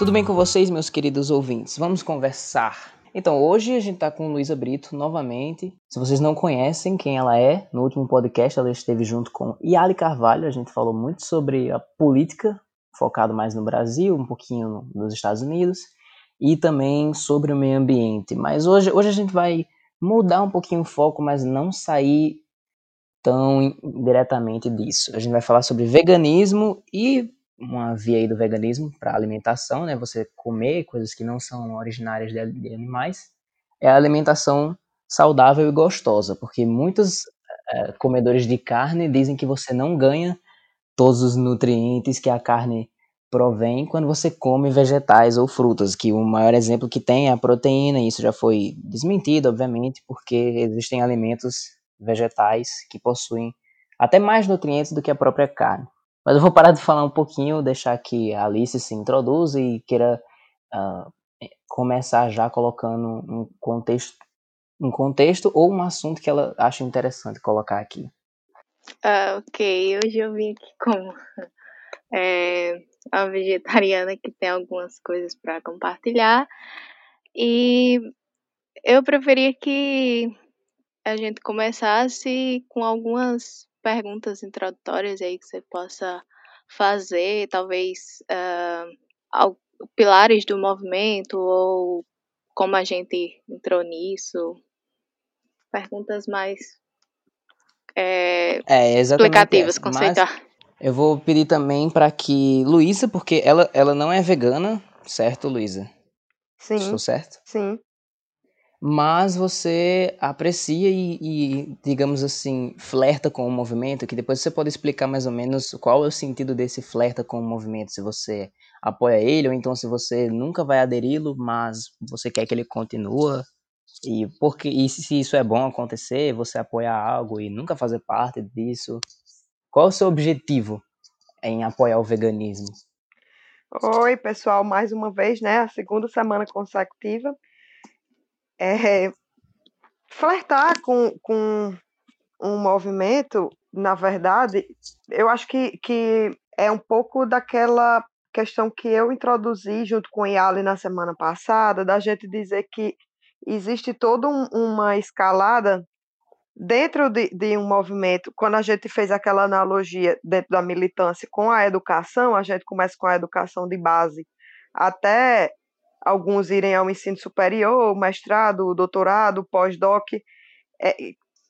Tudo bem com vocês, meus queridos ouvintes? Vamos conversar. Então, hoje a gente está com Luísa Brito novamente. Se vocês não conhecem quem ela é, no último podcast ela esteve junto com Yali Carvalho. A gente falou muito sobre a política, focado mais no Brasil, um pouquinho nos Estados Unidos, e também sobre o meio ambiente. Mas hoje, hoje a gente vai mudar um pouquinho o foco, mas não sair tão diretamente disso. A gente vai falar sobre veganismo e uma via aí do veganismo para alimentação, né? Você comer coisas que não são originárias de, animais, é a alimentação saudável e gostosa, porque muitos é, comedores de carne dizem que você não ganha todos os nutrientes que a carne provém quando você come vegetais ou frutas, que o maior exemplo que tem é a proteína, e isso já foi desmentido, obviamente, porque existem alimentos vegetais que possuem até mais nutrientes do que a própria carne. Mas eu vou parar de falar um pouquinho, deixar que a Alice se introduza e queira uh, começar já colocando um contexto, um contexto ou um assunto que ela acha interessante colocar aqui. Ah, ok, hoje eu vim aqui como é, a vegetariana que tem algumas coisas para compartilhar e eu preferia que a gente começasse com algumas perguntas introdutórias aí que você possa fazer, talvez uh, pilares do movimento ou como a gente entrou nisso. Perguntas mais é, é, explicativas, conceituar. Eu vou pedir também para que Luísa, porque ela, ela não é vegana, certo, Luísa? Sim. Estou certo? Sim mas você aprecia e, e, digamos assim, flerta com o movimento, que depois você pode explicar mais ou menos qual é o sentido desse flerta com o movimento, se você apoia ele, ou então se você nunca vai aderi-lo, mas você quer que ele continue, e, porque, e se isso é bom acontecer, você apoiar algo e nunca fazer parte disso, qual é o seu objetivo em apoiar o veganismo? Oi, pessoal, mais uma vez, né, a segunda semana consecutiva, é, flertar com, com um movimento, na verdade, eu acho que, que é um pouco daquela questão que eu introduzi junto com o Yali na semana passada, da gente dizer que existe toda um, uma escalada dentro de, de, um movimento. Quando a gente fez aquela analogia dentro da militância com a educação, a gente começa com a educação de base até alguns irem ao ensino superior, mestrado, doutorado, pós-doc. É,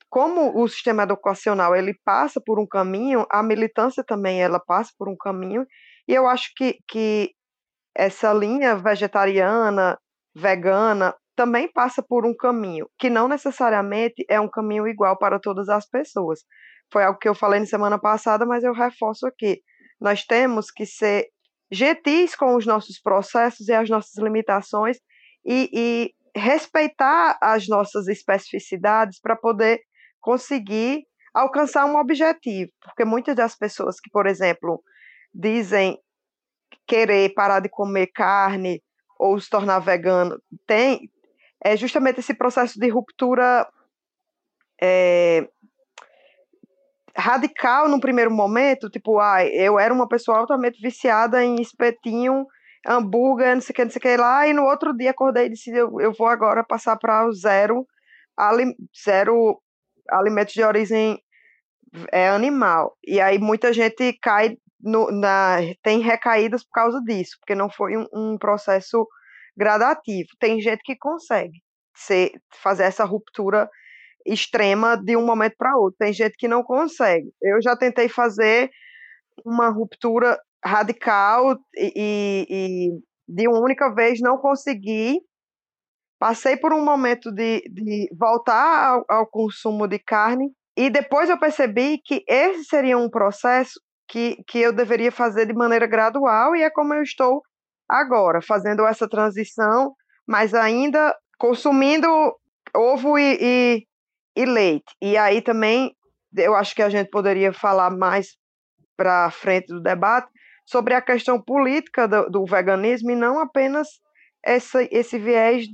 como o sistema educacional ele passa por um caminho, a militância também ela passa por um caminho, e eu acho que, que essa linha vegetariana, vegana, também passa por um caminho, que não necessariamente é um caminho igual para todas as pessoas. Foi algo que eu falei na semana passada, mas eu reforço aqui. Nós temos que ser gentis com os nossos processos e as nossas limitações e, e respeitar as nossas especificidades para poder conseguir alcançar um objetivo. Porque muitas das pessoas que, por exemplo, dizem querer parar de comer carne ou se tornar vegano, tem é justamente esse processo de ruptura é, radical no primeiro momento, tipo, ah, eu era uma pessoa altamente viciada em espetinho, hambúrguer, não sei o que, não sei o que lá, e no outro dia acordei e disse, eu, eu vou agora passar para o zero, ali, zero alimentos de origem é, animal. E aí muita gente cai no, na, tem recaídas por causa disso, porque não foi um, um processo gradativo. Tem gente que consegue ser, fazer essa ruptura extrema de um momento para outro. Tem gente que não consegue. Eu já tentei fazer uma ruptura radical e, e de uma única vez não consegui. Passei por um momento de, de voltar ao, ao consumo de carne e depois eu percebi que esse seria um processo que, que eu deveria fazer de maneira gradual e é como eu estou agora, fazendo essa transição, mas ainda consumindo ovo e, e, e leite. E aí também eu acho que a gente poderia falar mais para frente do debate sobre a questão política do, do veganismo e não apenas essa, esse viés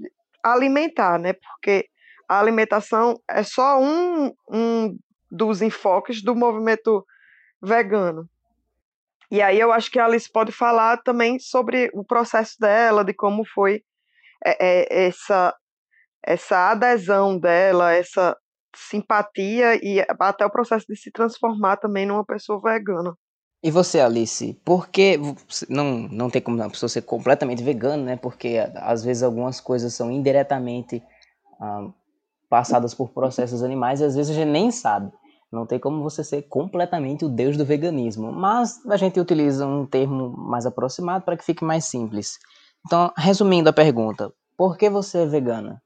alimentar, né? Porque a alimentação é só um, um dos enfoques do movimento vegano. E aí eu acho que a Alice pode falar também sobre o processo dela, de como foi é, é, essa, essa adesão dela, essa simpatia e até o processo de se transformar também numa pessoa vegana. E você, Alice, por que não, não tem como a pessoa ser completamente vegana, né? Porque às vezes algumas coisas são indiretamente ah, passadas por processos animais e às vezes a gente nem sabe. Não tem como você ser completamente o deus do veganismo, mas a gente utiliza um termo mais aproximado para que fique mais simples. Então, resumindo a pergunta, por que você é vegana?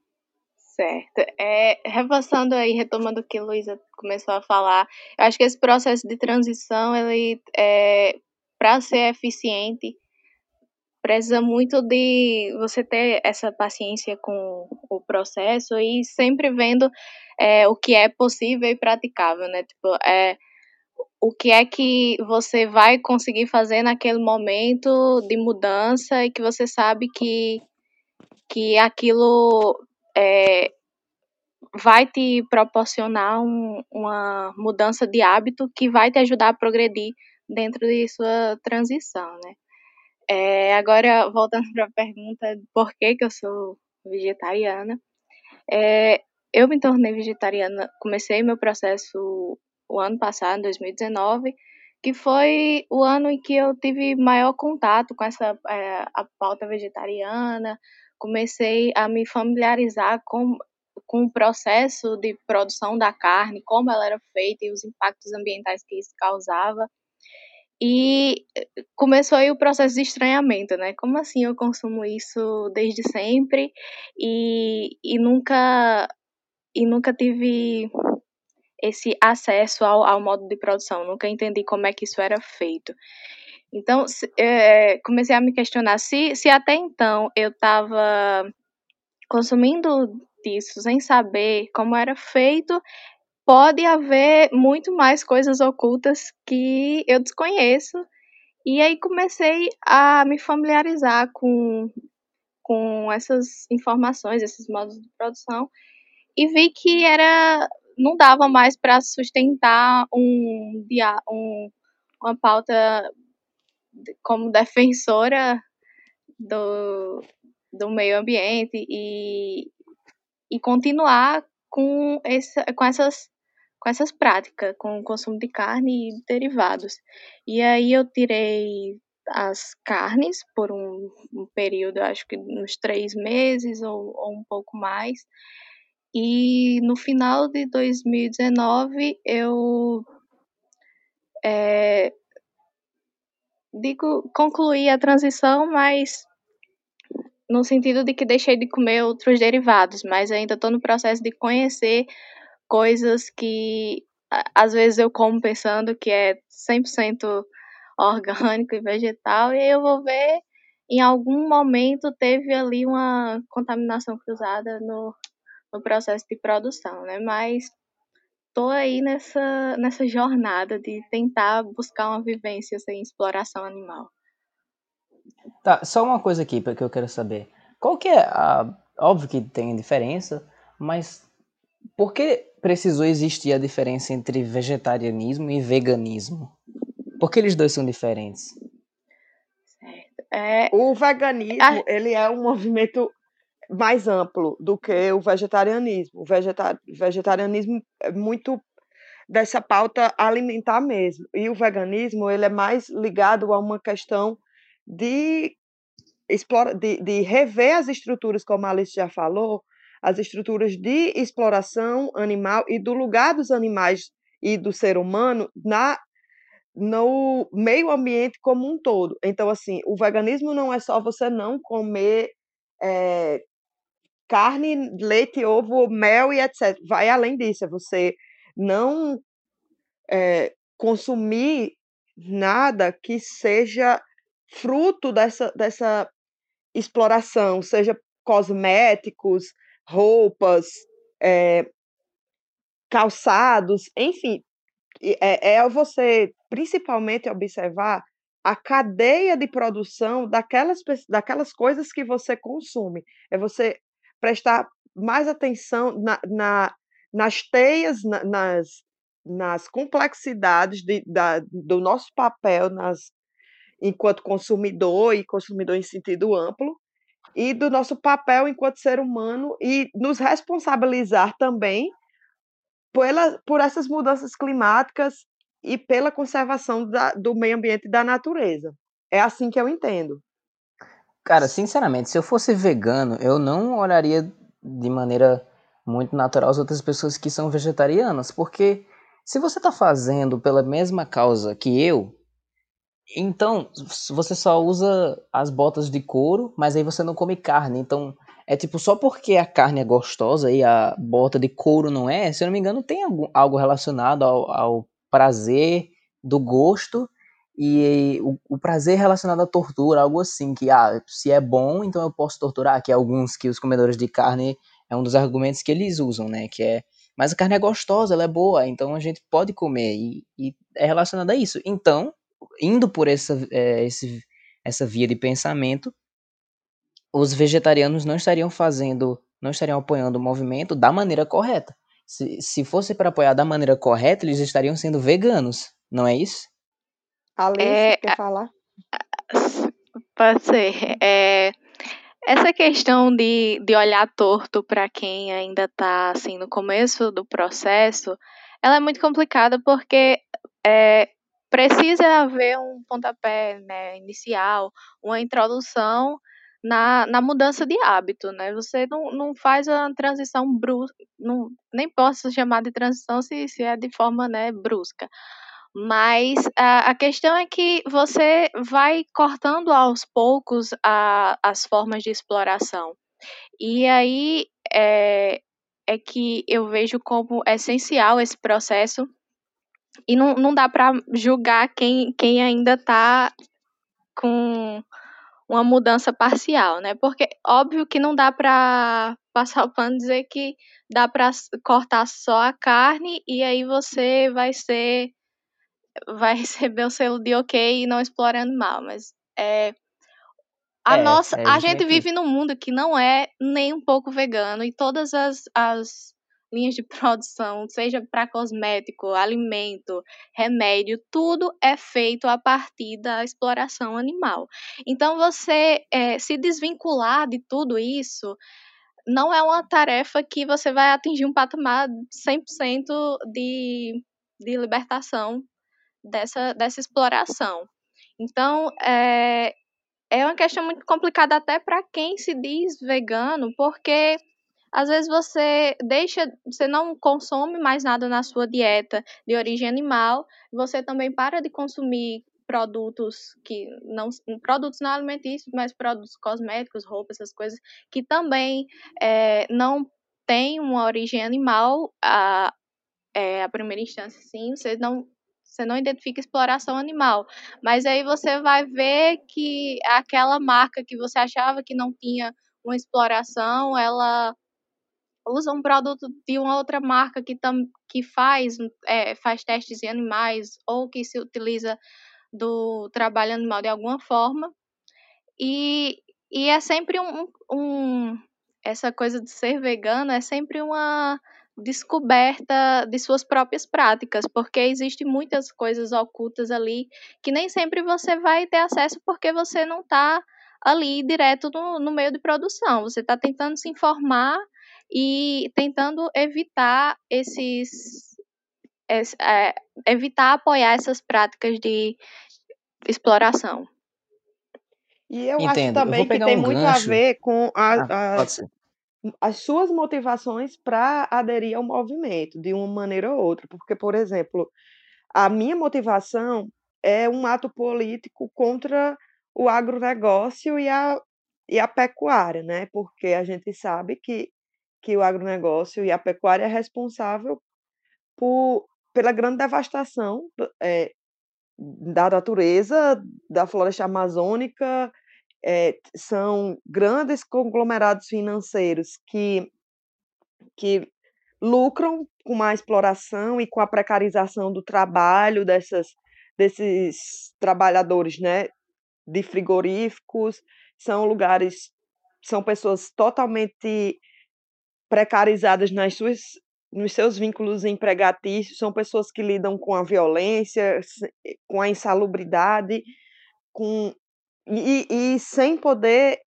Certo. É, reforçando aí, retomando o que a Luísa começou a falar, eu acho que esse processo de transição, ele, é, para ser eficiente, precisa muito de você ter essa paciência com o processo e sempre vendo é, o que é possível e praticável, né? Tipo, é, o que é que você vai conseguir fazer naquele momento de mudança e que você sabe que, que aquilo é, vai te proporcionar um, uma mudança de hábito que vai te ajudar a progredir dentro de sua transição, né? É, agora, voltando para a pergunta por que, que eu sou vegetariana, é, eu me tornei vegetariana, comecei meu processo o ano passado, 2019, que foi o ano em que eu tive maior contato com essa é, a pauta vegetariana, comecei a me familiarizar com, com o processo de produção da carne, como ela era feita e os impactos ambientais que isso causava. E começou aí o processo de estranhamento, né? Como assim eu consumo isso desde sempre e, e nunca e nunca tive esse acesso ao, ao modo de produção, nunca entendi como é que isso era feito. Então, é, comecei a me questionar se, se até então eu estava consumindo disso sem saber como era feito pode haver muito mais coisas ocultas que eu desconheço. E aí comecei a me familiarizar com, com essas informações, esses modos de produção, e vi que era não dava mais para sustentar um, um, uma pauta como defensora do, do meio ambiente e, e continuar com, esse, com essas com essas práticas, com o consumo de carne e derivados. E aí eu tirei as carnes por um, um período, acho que uns três meses ou, ou um pouco mais. E no final de 2019 eu é, digo concluí a transição, mas no sentido de que deixei de comer outros derivados, mas ainda estou no processo de conhecer coisas que às vezes eu como pensando que é 100% orgânico e vegetal, e eu vou ver em algum momento teve ali uma contaminação cruzada no, no processo de produção, né? Mas tô aí nessa, nessa jornada de tentar buscar uma vivência sem exploração animal. Tá, só uma coisa aqui que eu quero saber. Qual que é a... Óbvio que tem diferença, mas por que precisou existir a diferença entre vegetarianismo e veganismo? Por que eles dois são diferentes? É... O veganismo ah. ele é um movimento mais amplo do que o vegetarianismo. O vegeta... vegetarianismo é muito dessa pauta alimentar mesmo. E o veganismo ele é mais ligado a uma questão de, explora... de, de rever as estruturas, como a Alice já falou, as estruturas de exploração animal e do lugar dos animais e do ser humano na no meio ambiente como um todo. Então, assim, o veganismo não é só você não comer é, carne, leite, ovo, mel e etc. Vai além disso, é você não é, consumir nada que seja fruto dessa, dessa exploração, seja cosméticos, roupas, é, calçados, enfim, é, é você principalmente observar a cadeia de produção daquelas, daquelas coisas que você consome. É você prestar mais atenção na, na nas teias, na, nas, nas complexidades de, da, do nosso papel, nas, enquanto consumidor e consumidor em sentido amplo, e do nosso papel enquanto ser humano e nos responsabilizar também pela, por essas mudanças climáticas e pela conservação da, do meio ambiente e da natureza. É assim que eu entendo. Cara, sinceramente, se eu fosse vegano, eu não olharia de maneira muito natural as outras pessoas que são vegetarianas, porque se você está fazendo pela mesma causa que eu, então você só usa as botas de couro, mas aí você não come carne. Então é tipo só porque a carne é gostosa e a bota de couro não é, se eu não me engano, tem algo relacionado ao, ao prazer do gosto e o, o, prazer relacionado à tortura, algo assim, que ah, se é bom, então eu posso torturar, que é alguns que os comedores de carne é um dos argumentos que eles usam, né, que é, mas a carne é gostosa, ela é boa, então a gente pode comer, e, e é relacionado a isso. Então, indo por essa, é, esse, essa via de pensamento, os vegetarianos não estariam fazendo, não estariam apoiando o movimento da maneira correta. Se, se fosse para apoiar da maneira correta, eles estariam sendo veganos, não é isso? Alice, é, quer falar? Pode ser. É, essa questão de, de olhar torto para quem ainda está assim, no começo do processo, ela é muito complicada porque é, precisa haver um pontapé né, inicial, uma introdução na, na mudança de hábito, né? Você não, não faz a transição brusca, não, nem posso chamar de transição se, se é de forma né, brusca. Mas a, a questão é que você vai cortando aos poucos a, as formas de exploração. E aí é, é que eu vejo como essencial esse processo. E não, não dá para julgar quem, quem ainda está com uma mudança parcial, né? Porque óbvio que não dá para passar o pano e dizer que dá para cortar só a carne e aí você vai ser vai receber o selo de ok e não explora animal, mas é a é, nossa, é a gente vive num mundo que não é nem um pouco vegano e todas as, as linhas de produção, seja para cosmético, alimento, remédio, tudo é feito a partir da exploração animal. Então, você é, se desvincular de tudo isso não é uma tarefa que você vai atingir um patamar 100% de, de libertação dessa, dessa exploração. Então, é, é uma questão muito complicada até para quem se diz vegano, porque às vezes você deixa, você não consome mais nada na sua dieta de origem animal, você também para de consumir produtos que não produtos não alimentícios, mas produtos cosméticos, roupas, essas coisas que também é, não têm uma origem animal a, é, a primeira instância, sim, você não você não identifica exploração animal, mas aí você vai ver que aquela marca que você achava que não tinha uma exploração, ela usa um produto de uma outra marca que, tam, que faz, é, faz testes em animais ou que se utiliza do trabalho animal de alguma forma. E, e é sempre um, um. Essa coisa de ser vegano é sempre uma descoberta de suas próprias práticas, porque existem muitas coisas ocultas ali que nem sempre você vai ter acesso porque você não está ali direto no, no meio de produção. Você está tentando se informar e tentando evitar esses é, evitar apoiar essas práticas de exploração. E eu Entendo. acho também eu que tem um muito gancho. a ver com a, ah, a, as suas motivações para aderir ao movimento, de uma maneira ou outra. Porque, por exemplo, a minha motivação é um ato político contra o agronegócio e a, e a pecuária, né? Porque a gente sabe que que o agronegócio e a pecuária é responsável por, pela grande devastação é, da natureza, da floresta amazônica, é, são grandes conglomerados financeiros que, que lucram com a exploração e com a precarização do trabalho dessas, desses trabalhadores né, de frigoríficos, são lugares, são pessoas totalmente precarizadas nas suas nos seus vínculos empregatícios, são pessoas que lidam com a violência, com a insalubridade, com e, e sem poder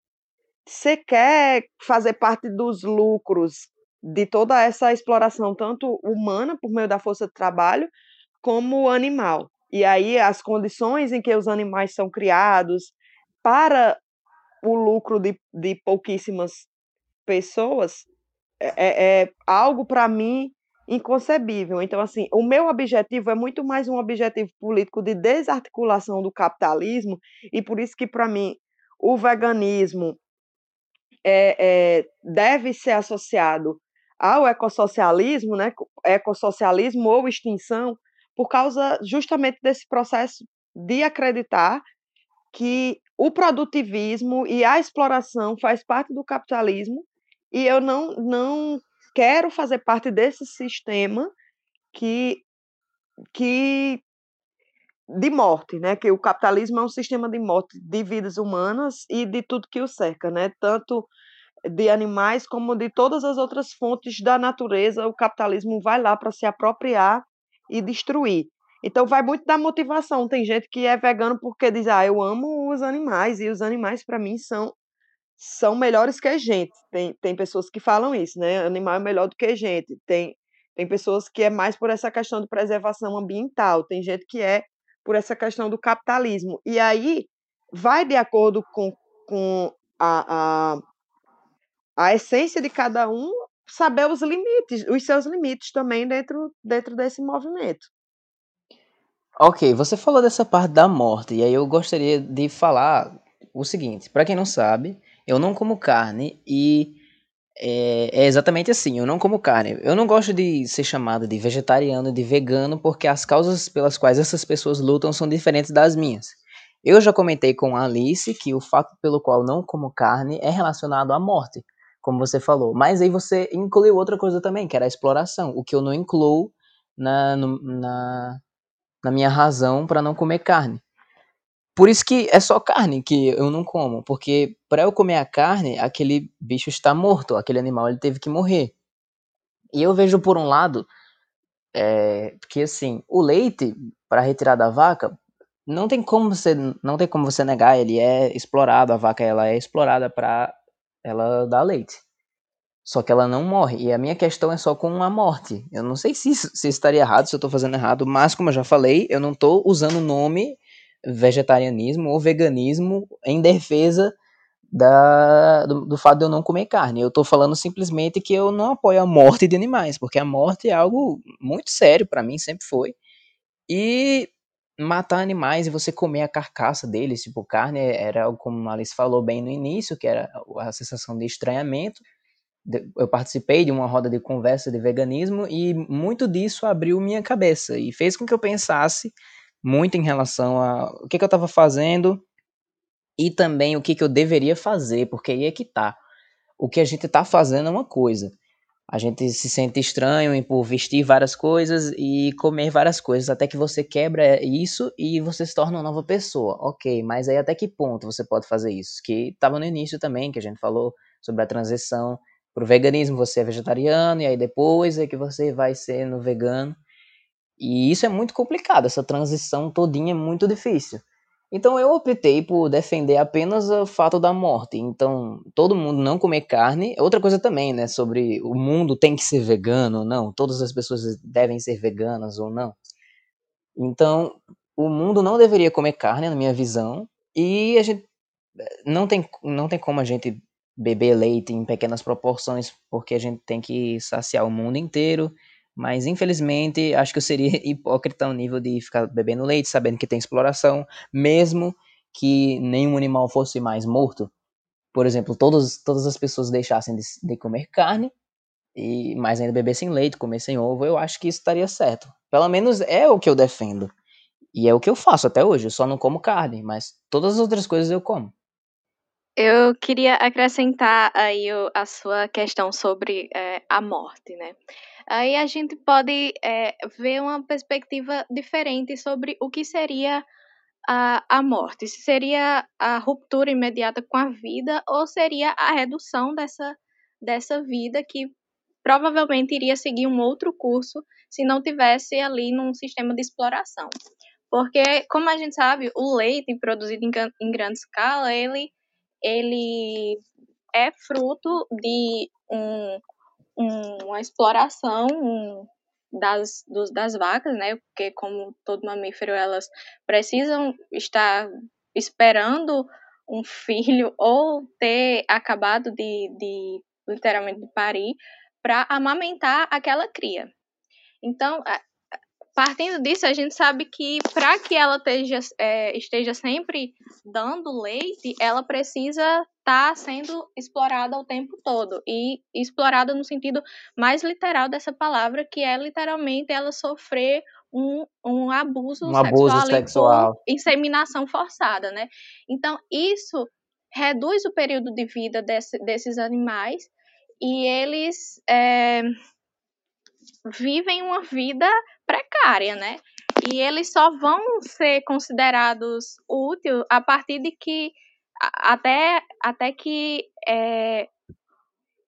sequer fazer parte dos lucros de toda essa exploração, tanto humana, por meio da força de trabalho, como animal. E aí as condições em que os animais são criados para o lucro de, de pouquíssimas pessoas é, é, é algo para mim inconcebível. Então, assim, o meu objetivo é muito mais um objetivo político de desarticulação do capitalismo, e por isso que, para mim, o veganismo é, é, deve ser associado ao ecossocialismo, né, ecossocialismo ou extinção, por causa justamente desse processo de acreditar que o produtivismo e a exploração faz parte do capitalismo e eu não, não quero fazer parte desse sistema que, que de morte, né? Que o capitalismo é um sistema de morte de vidas humanas e de tudo que o cerca, né? Tanto de animais como de todas as outras fontes da natureza, o capitalismo vai lá para se apropriar e destruir. Então vai muito da motivação. Tem gente que é vegano porque diz: "Ah, eu amo os animais e os animais para mim são são melhores que a gente. Tem, tem pessoas que falam isso, né? Animal é melhor do que a gente. Tem, tem pessoas que é mais por essa questão de preservação ambiental. Tem gente que é por essa questão do capitalismo. E aí vai de acordo com, com a, a, a essência de cada um saber os limites, os seus limites também dentro, dentro desse movimento. Ok, você falou dessa parte da morte, e aí eu gostaria de falar o seguinte: para quem não sabe, eu não como carne e é, é, exatamente assim, eu não como carne. Eu não gosto de ser chamado de vegetariano, de vegano, porque as causas pelas quais essas pessoas lutam são diferentes das minhas. Eu já comentei com a Alice que o fato pelo qual não como carne é relacionado à morte, como você falou. Mas aí você incluiu outra coisa também, que era a exploração, o que eu não incluo na, na, na minha razão para não comer carne. Por isso que é só carne que eu não como, porque para eu comer a carne, aquele bicho está morto, aquele animal ele teve que morrer. E eu vejo por um lado é, que assim, o leite para retirar da vaca não tem como você não tem como você negar, ele é explorado, a vaca ela é explorada para ela dar leite. Só que ela não morre. E a minha questão é só com a morte. Eu não sei se, se estaria errado, se eu estou fazendo errado, mas como eu já falei, eu não estou usando o nome vegetarianismo ou veganismo em defesa da, do, do, fato de eu não comer carne. Eu estou falando simplesmente que eu não apoio a morte de animais, porque a morte é algo muito sério para mim, sempre foi. E matar animais e você comer a carcaça deles, tipo carne, era como a Alice falou bem no início, que era a sensação de estranhamento. Eu participei de uma roda de conversa de veganismo e muito disso abriu minha cabeça e fez com que eu pensasse muito em relação a o que, que eu estava fazendo e também o que, que eu deveria fazer, porque aí é que tá. O que a gente está fazendo é uma coisa. A gente se sente estranho por vestir várias coisas e comer várias coisas, até que você quebra isso e você se torna uma nova pessoa. Ok, mas aí até que ponto você pode fazer isso? Que estava no início também, que a gente falou sobre a transição para o veganismo, você é vegetariano, e aí depois é que você vai ser no vegano. E isso é muito complicado, essa transição todinha é muito difícil. Então eu optei por defender apenas o fato da morte. Então, todo mundo não comer carne. Outra coisa também, né, sobre o mundo tem que ser vegano ou não, todas as pessoas devem ser veganas ou não. Então, o mundo não deveria comer carne, na minha visão, e a gente não tem, não tem como a gente beber leite em pequenas proporções, porque a gente tem que saciar o mundo inteiro mas infelizmente acho que eu seria hipócrita ao nível de ficar bebendo leite, sabendo que tem exploração, mesmo que nenhum animal fosse mais morto. Por exemplo, todos, todas as pessoas deixassem de, de comer carne, e mais ainda bebessem leite, comessem ovo, eu acho que isso estaria certo. Pelo menos é o que eu defendo. E é o que eu faço até hoje. Eu só não como carne, mas todas as outras coisas eu como. Eu queria acrescentar aí a sua questão sobre é, a morte, né? Aí a gente pode é, ver uma perspectiva diferente sobre o que seria a, a morte. Se seria a ruptura imediata com a vida ou seria a redução dessa, dessa vida que provavelmente iria seguir um outro curso se não tivesse ali num sistema de exploração. Porque, como a gente sabe, o leite produzido em, em grande escala, ele, ele é fruto de um, um, uma exploração das, dos, das vacas, né? Porque, como todo mamífero, elas precisam estar esperando um filho ou ter acabado de, de literalmente de parir para amamentar aquela cria. Então, partindo disso, a gente sabe que para que ela esteja, é, esteja sempre dando leite, ela precisa estar tá sendo explorada o tempo todo. E explorada no sentido mais literal dessa palavra, que é literalmente ela sofrer um, um abuso, um abuso sexual, sexual. por inseminação forçada, né? Então, isso reduz o período de vida desse, desses animais e eles é, vivem uma vida precária, né? E eles só vão ser considerados úteis a partir de que até, até que é,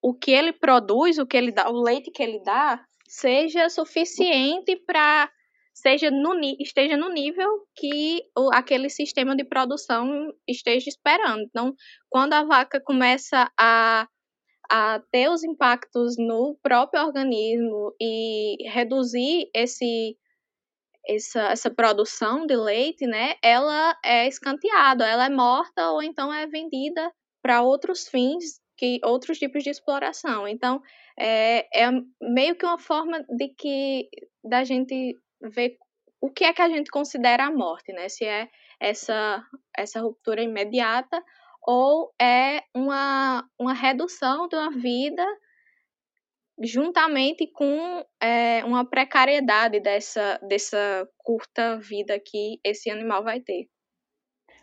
o que ele produz, o que ele dá, o leite que ele dá, seja suficiente para seja no, esteja no nível que o, aquele sistema de produção esteja esperando. Então, quando a vaca começa a a ter os impactos no próprio organismo e reduzir esse essa, essa produção de leite, né, ela é escanteada, ela é morta ou então é vendida para outros fins, que outros tipos de exploração. Então, é, é meio que uma forma de que da gente ver o que é que a gente considera a morte, né? Se é essa essa ruptura imediata ou é uma, uma redução de uma vida juntamente com é, uma precariedade dessa, dessa curta vida que esse animal vai ter.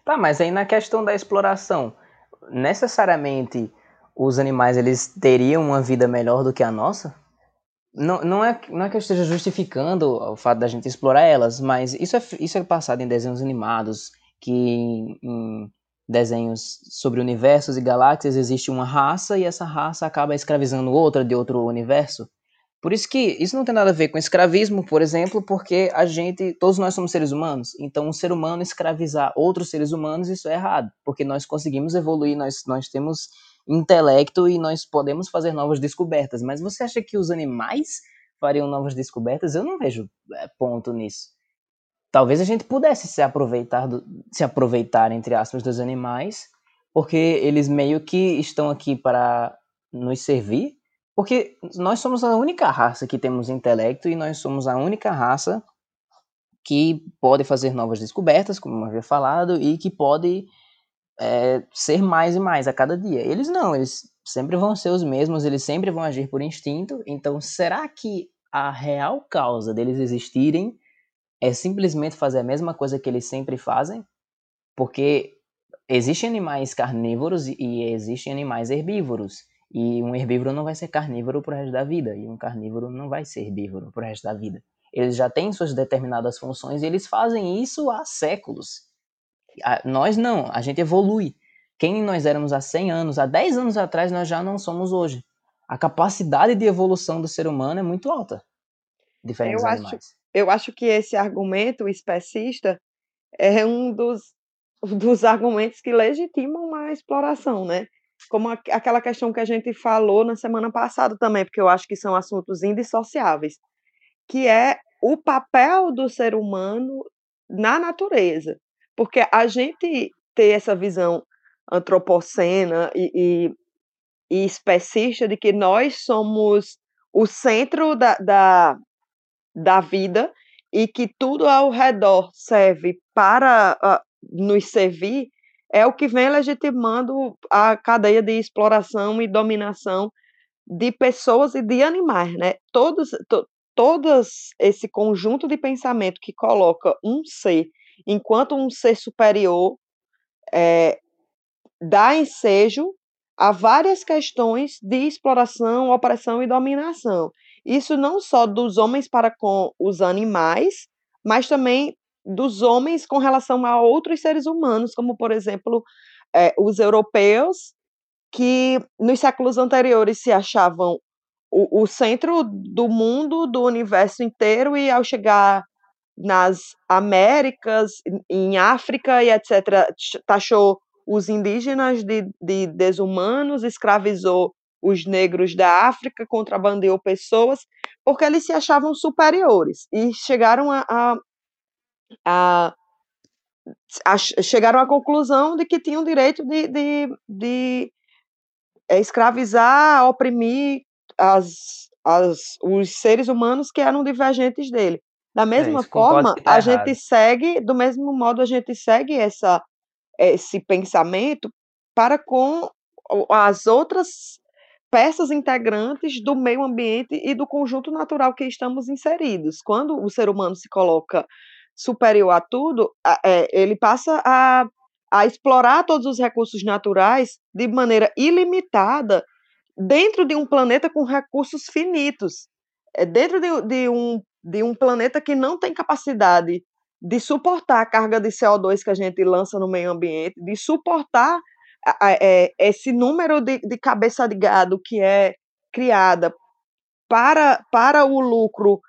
Tá, mas aí na questão da exploração, necessariamente os animais eles teriam uma vida melhor do que a nossa? Não, não, é, não é que eu esteja justificando o fato da gente explorar elas, mas isso é, isso é passado em desenhos animados, que em, desenhos sobre universos e galáxias existe uma raça e essa raça acaba escravizando outra de outro universo. Por isso que isso não tem nada a ver com escravismo, por exemplo, porque a gente, todos nós somos seres humanos. Então, um ser humano escravizar outros seres humanos, isso é errado, porque nós conseguimos evoluir, nós, nós temos intelecto e nós podemos fazer novas descobertas. Mas você acha que os animais fariam novas descobertas? Eu não vejo é, ponto nisso talvez a gente pudesse se aproveitar, do, se aproveitar, entre aspas, dos animais, porque eles meio que estão aqui para nos servir, porque nós somos a única raça que temos intelecto e nós somos a única raça que pode fazer novas descobertas, como eu havia falado, e que pode é, ser mais e mais a cada dia. Eles não, eles sempre vão ser os mesmos, eles sempre vão agir por instinto. Então, será que a real causa deles existirem é simplesmente fazer a mesma coisa que eles sempre fazem, porque existem animais carnívoros e existem animais herbívoros. E um herbívoro não vai ser carnívoro pro resto da vida, e um carnívoro não vai ser herbívoro pro resto da vida. Eles já têm suas determinadas funções e eles fazem isso há séculos. Nós não, a gente evolui. Quem nós éramos há 100 anos, há 10 anos atrás, nós já não somos hoje. A capacidade de evolução do ser humano é muito alta, diferente dos animais eu acho que esse argumento especista é um dos, dos argumentos que legitimam a exploração, né? Como a, aquela questão que a gente falou na semana passada também, porque eu acho que são assuntos indissociáveis, que é o papel do ser humano na natureza. Porque a gente ter essa visão antropocena e, e, e especista de que nós somos o centro da, da, da vida e que tudo ao redor serve para uh, nos servir, é o que vem legitimando a cadeia de exploração e dominação de pessoas e de animais, né? Todos, to, todos esse conjunto de pensamento que coloca um ser enquanto um ser superior é, dá ensejo a várias questões de exploração, opressão e dominação. Isso não só dos homens para com os animais, mas também dos homens com relação a outros seres humanos, como, por exemplo, é, os europeus, que nos séculos anteriores se achavam o, o, centro do mundo, do universo inteiro, e ao chegar nas Américas, em África e etc., taxou os indígenas de, de desumanos, escravizou os negros da África, contrabandeou pessoas, porque eles se achavam superiores e chegaram a, a, a, a chegaram à conclusão de que tinham o direito de, de, de escravizar, oprimir as, as, os seres humanos que eram divergentes dele. Da é, mesma é, forma, tá a gente segue, do mesmo modo, a gente segue essa, esse pensamento para com as outras peças integrantes do meio ambiente e do conjunto natural que estamos inseridos. Quando o ser humano se coloca superior a tudo, é, ele passa a, a explorar todos os recursos naturais de maneira ilimitada dentro de um planeta com recursos finitos, é dentro de, de, um, de um planeta que não tem capacidade de suportar a carga de CO2 que a gente lança no meio ambiente, de suportar esse número de, de cabeça de gado que é criada para, para o lucro,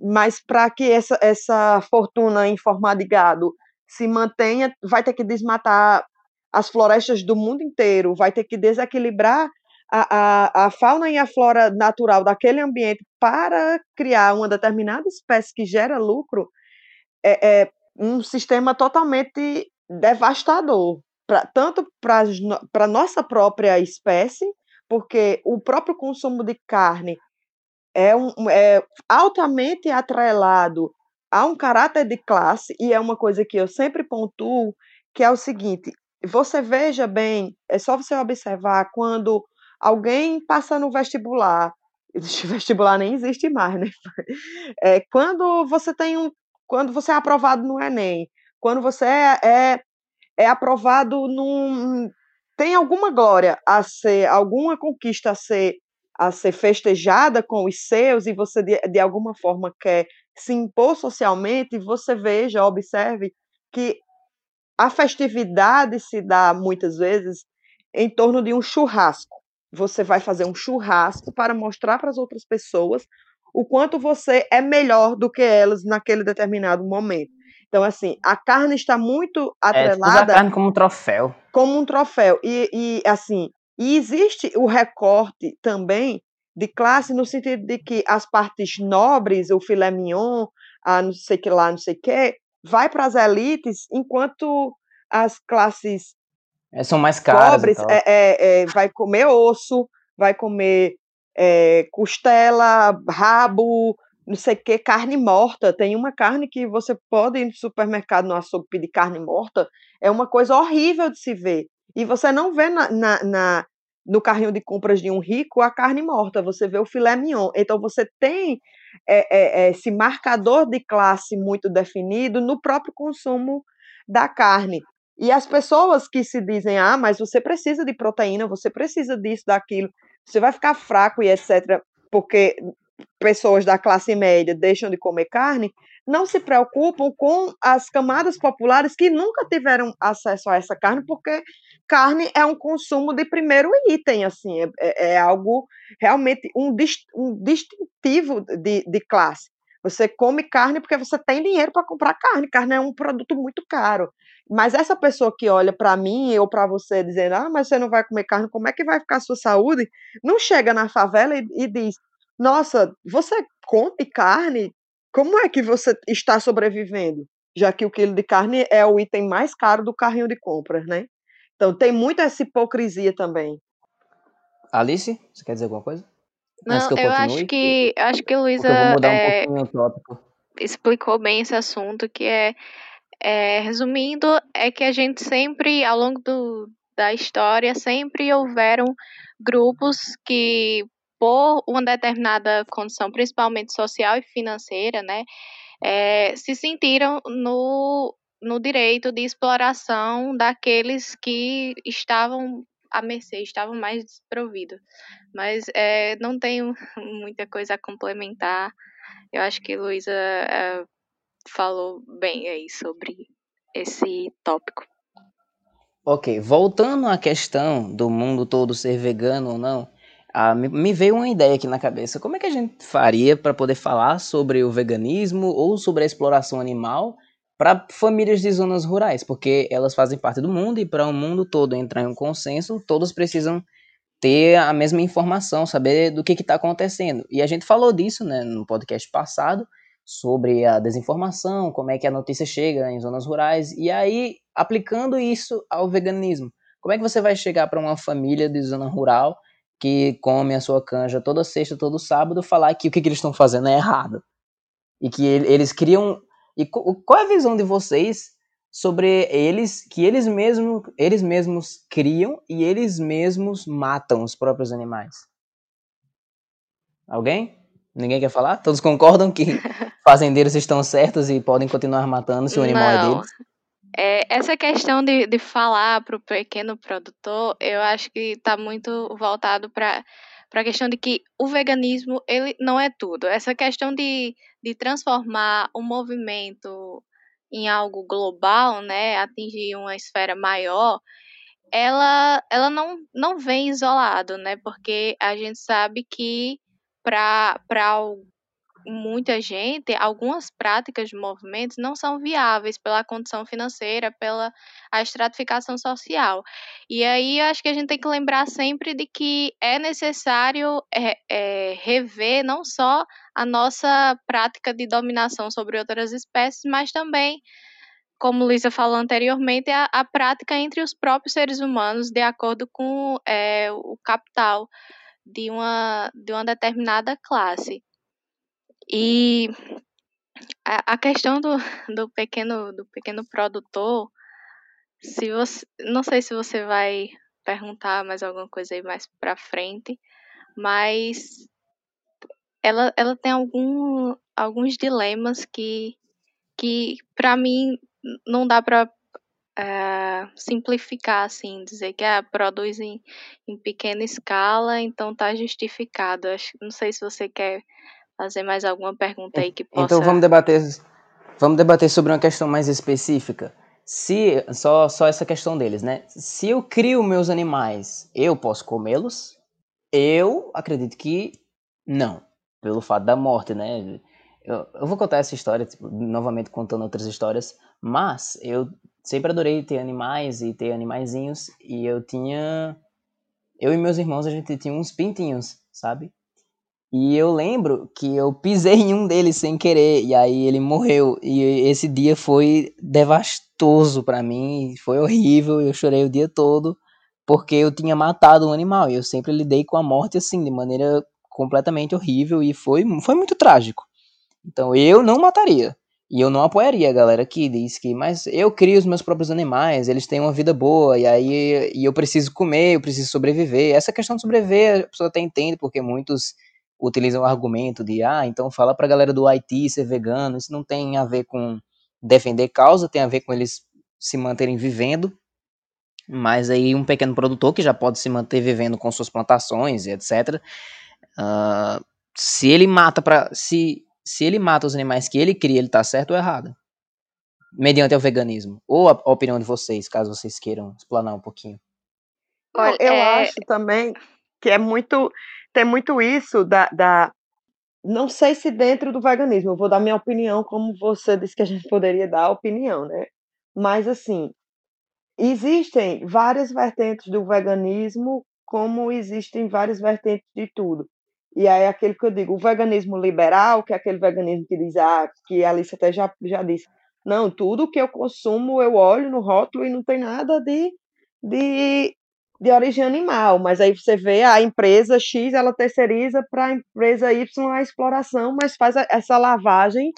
mas para que essa, essa fortuna em forma de gado se mantenha, vai ter que desmatar as florestas do mundo inteiro, vai ter que desequilibrar a, a, a fauna e a flora natural daquele ambiente para criar uma determinada espécie que gera lucro, é, é um sistema totalmente devastador pra, tanto para a nossa própria espécie, porque o próprio consumo de carne é, um, é altamente atrelado a um caráter de classe, e é uma coisa que eu sempre pontuo, que é o seguinte, você veja bem, é só você observar quando alguém passa no vestibular, vestibular nem existe mais, né? É, quando você tem um, quando você é aprovado no Enem, quando você é, é é aprovado num tem alguma glória a ser, alguma conquista a ser a ser festejada com os seus e você de, de alguma forma quer se impor socialmente, você veja, observe que a festividade se dá muitas vezes em torno de um churrasco. Você vai fazer um churrasco para mostrar para as outras pessoas o quanto você é melhor do que elas naquele determinado momento. Então, assim, a carne está muito atrelada. É, a carne como um troféu. Como um troféu. E, e, assim, e existe o recorte também de classe no sentido de que as partes nobres, o filé mignon, a não sei que lá, não sei o que, vai para as elites, enquanto as classes é, são mais caras. Pobres, é, é, é, vai comer osso, vai comer é, costela, rabo, não sei o que, carne morta. Tem uma carne que você pode ir no supermercado, no açougue, pedir carne morta. É uma coisa horrível de se ver. E você não vê na, na, na, no carrinho de compras de um rico a carne morta, você vê o filé mignon. Então você tem é, é, esse marcador de classe muito definido no próprio consumo da carne. E as pessoas que se dizem, ah, mas você precisa de proteína, você precisa disso, daquilo, você vai ficar fraco e etc., porque pessoas da classe média deixam de comer carne, não se preocupam com as camadas populares que nunca tiveram acesso a essa carne, porque carne é um consumo de primeiro item, assim, é, é, é algo realmente um, dist, um distintivo de, de classe. Você come carne porque você tem dinheiro para comprar carne. Carne é um produto muito caro. Mas essa pessoa que olha para mim ou para você dizendo, ah, mas você não vai comer carne, como é que vai ficar a sua saúde? Não chega na favela e, e diz, nossa, você come carne? Como é que você está sobrevivendo? Já que o quilo de carne é o item mais caro do carrinho de compras, né? Então tem muita essa hipocrisia também. Alice, você quer dizer alguma coisa? Não, eu, eu acho que acho que Luísa é, um explicou bem esse assunto, que é, é, resumindo, é que a gente sempre, ao longo do, da história, sempre houveram grupos que por uma determinada condição, principalmente social e financeira, né, é, se sentiram no, no direito de exploração daqueles que estavam à mercê, estavam mais desprovidos. Mas é, não tenho muita coisa a complementar. Eu acho que Luísa é, falou bem aí sobre esse tópico. Ok, voltando à questão do mundo todo ser vegano ou não, ah, me veio uma ideia aqui na cabeça. Como é que a gente faria para poder falar sobre o veganismo ou sobre a exploração animal para famílias de zonas rurais? Porque elas fazem parte do mundo e para o mundo todo entrar em um consenso, todos precisam ter a mesma informação, saber do que está acontecendo. E a gente falou disso né, no podcast passado, sobre a desinformação, como é que a notícia chega em zonas rurais, e aí aplicando isso ao veganismo. Como é que você vai chegar para uma família de zona rural que come a sua canja toda sexta, todo sábado, falar que o que, que eles estão fazendo é errado? E que eles criam. E qual é a visão de vocês sobre eles, que eles mesmos, eles mesmos criam e eles mesmos matam os próprios animais? Alguém? Ninguém quer falar? Todos concordam que fazendeiros estão certos e podem continuar matando se o animal é Não. deles? É, essa questão de, de falar para o pequeno produtor, eu acho que está muito voltado para a questão de que o veganismo ele não é tudo. Essa questão de, de transformar o movimento em algo global, né, atingir uma esfera maior, ela, ela não, não vem isolado, né, porque a gente sabe que para muita gente, algumas práticas de movimentos não são viáveis pela condição financeira, pela a estratificação social. E aí eu acho que a gente tem que lembrar sempre de que é necessário é, é, rever não só a nossa prática de dominação sobre outras espécies, mas também como Lisa falou anteriormente, a, a prática entre os próprios seres humanos, de acordo com é, o capital de uma, de uma determinada classe. E a, a questão do, do, pequeno, do pequeno produtor, se você, não sei se você vai perguntar mais alguma coisa aí mais para frente, mas ela, ela tem algum, alguns dilemas que, que para mim não dá para é, simplificar assim, dizer que ah, produz em, em pequena escala, então está justificado. Acho, não sei se você quer fazer mais alguma pergunta aí que possa. Então vamos debater, vamos debater sobre uma questão mais específica. Se só só essa questão deles, né? Se eu crio meus animais, eu posso comê-los? Eu acredito que não, pelo fato da morte, né? Eu, eu vou contar essa história, tipo, novamente contando outras histórias, mas eu sempre adorei ter animais e ter animaizinhos e eu tinha eu e meus irmãos a gente tinha uns pintinhos, sabe? E eu lembro que eu pisei em um deles sem querer, e aí ele morreu. E esse dia foi devastoso para mim, foi horrível, eu chorei o dia todo, porque eu tinha matado um animal, e eu sempre lidei com a morte assim, de maneira completamente horrível, e foi, foi muito trágico. Então eu não mataria. E eu não apoiaria a galera que diz que, mas eu crio os meus próprios animais, eles têm uma vida boa, e aí e eu preciso comer, eu preciso sobreviver. Essa questão de sobreviver, a pessoa até entende, porque muitos utilizam o argumento de, ah, então fala pra galera do Haiti ser vegano, isso não tem a ver com defender causa, tem a ver com eles se manterem vivendo, mas aí um pequeno produtor que já pode se manter vivendo com suas plantações e etc, uh, ah, se ele mata para se se ele mata os animais que ele cria, ele tá certo ou errado? Mediante o veganismo. Ou a, a opinião de vocês, caso vocês queiram explanar um pouquinho. Olha, eu é... acho também que é muito tem muito isso da, da. Não sei se dentro do veganismo, eu vou dar minha opinião, como você disse que a gente poderia dar opinião, né? Mas, assim, existem várias vertentes do veganismo, como existem várias vertentes de tudo. E aí, aquele que eu digo, o veganismo liberal, que é aquele veganismo que diz, ah, que a Alice até já, já disse, não, tudo que eu consumo eu olho no rótulo e não tem nada de, de de origem animal, mas aí você vê a empresa X, ela terceiriza para a empresa Y a exploração, mas faz essa lavagem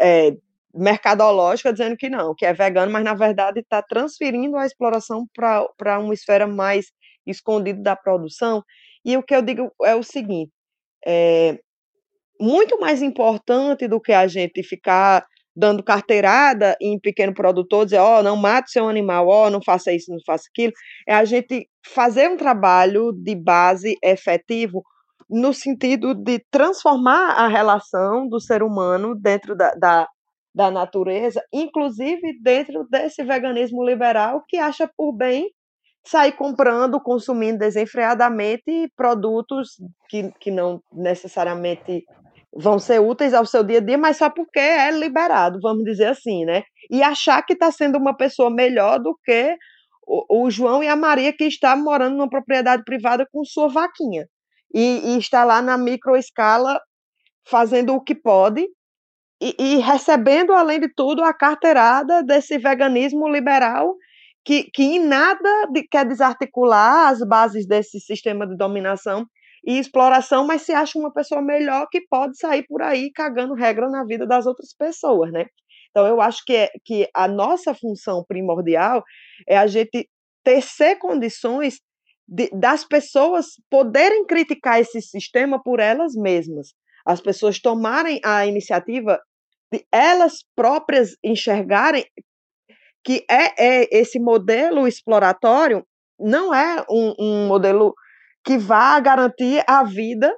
é, mercadológica dizendo que não, que é vegano, mas na verdade está transferindo a exploração para uma esfera mais escondida da produção. E o que eu digo é o seguinte: é muito mais importante do que a gente ficar dando carteirada em pequeno produtor, dizer, ó, oh, não mate seu animal, ó, oh, não faça isso, não faça aquilo, é a gente fazer um trabalho de base efetivo no sentido de transformar a relação do ser humano dentro da, da, da natureza, inclusive dentro desse veganismo liberal que acha por bem sair comprando, consumindo desenfreadamente produtos que, que não necessariamente vão ser úteis ao seu dia a dia, mas só porque é liberado, vamos dizer assim, né? E achar que está sendo uma pessoa melhor do que o, o, João e a Maria que está morando numa propriedade privada com sua vaquinha e, e está lá na microescala fazendo o que pode e, e, recebendo, além de tudo, a carteirada desse veganismo liberal que, que em nada de, quer desarticular as bases desse sistema de dominação e exploração, mas se acha uma pessoa melhor que pode sair por aí cagando regra na vida das outras pessoas, né? Então, eu acho que, é, que a nossa função primordial é a gente tecer condições de, das pessoas poderem criticar esse sistema por elas mesmas. As pessoas tomarem a iniciativa de elas próprias enxergarem que é, é esse modelo exploratório não é um, um modelo que vá garantir a vida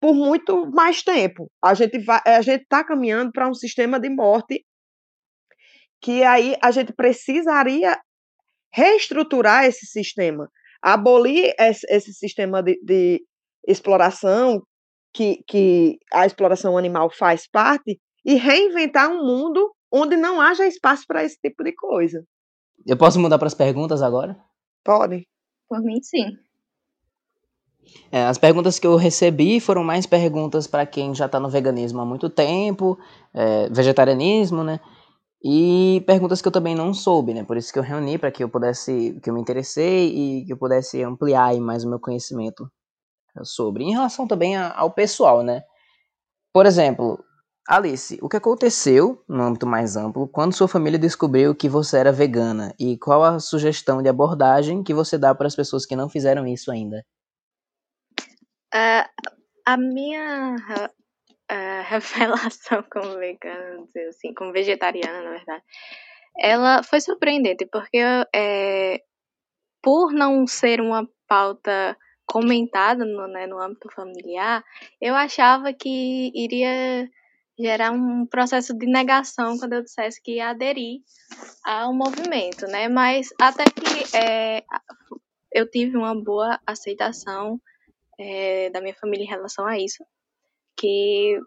por muito mais tempo. A gente vai, a gente está caminhando para um sistema de morte que aí a gente precisaria reestruturar esse sistema, abolir esse, esse sistema de, de exploração que, que a exploração animal faz parte e reinventar um mundo onde não haja espaço para esse tipo de coisa. Eu posso mudar para as perguntas agora? Pode. Por mim, sim. É, as perguntas que eu recebi foram mais perguntas para quem já está no veganismo há muito tempo, é, vegetarianismo, né? E perguntas que eu também não soube, né? Por isso que eu reuni para que eu pudesse, que eu me interessei e que eu pudesse ampliar mais o meu conhecimento sobre. Em relação também ao pessoal, né? Por exemplo, Alice, o que aconteceu, no âmbito mais amplo, quando sua família descobriu que você era vegana? E qual a sugestão de abordagem que você dá para as pessoas que não fizeram isso ainda? Uh, a minha uh, revelação como vegana, dizer assim, como vegetariana, na verdade, ela foi surpreendente, porque é, por não ser uma pauta comentada no, né, no âmbito familiar, eu achava que iria gerar um processo de negação quando eu dissesse que ia aderir ao movimento, né? Mas até que é, eu tive uma boa aceitação é, da minha família em relação a isso, que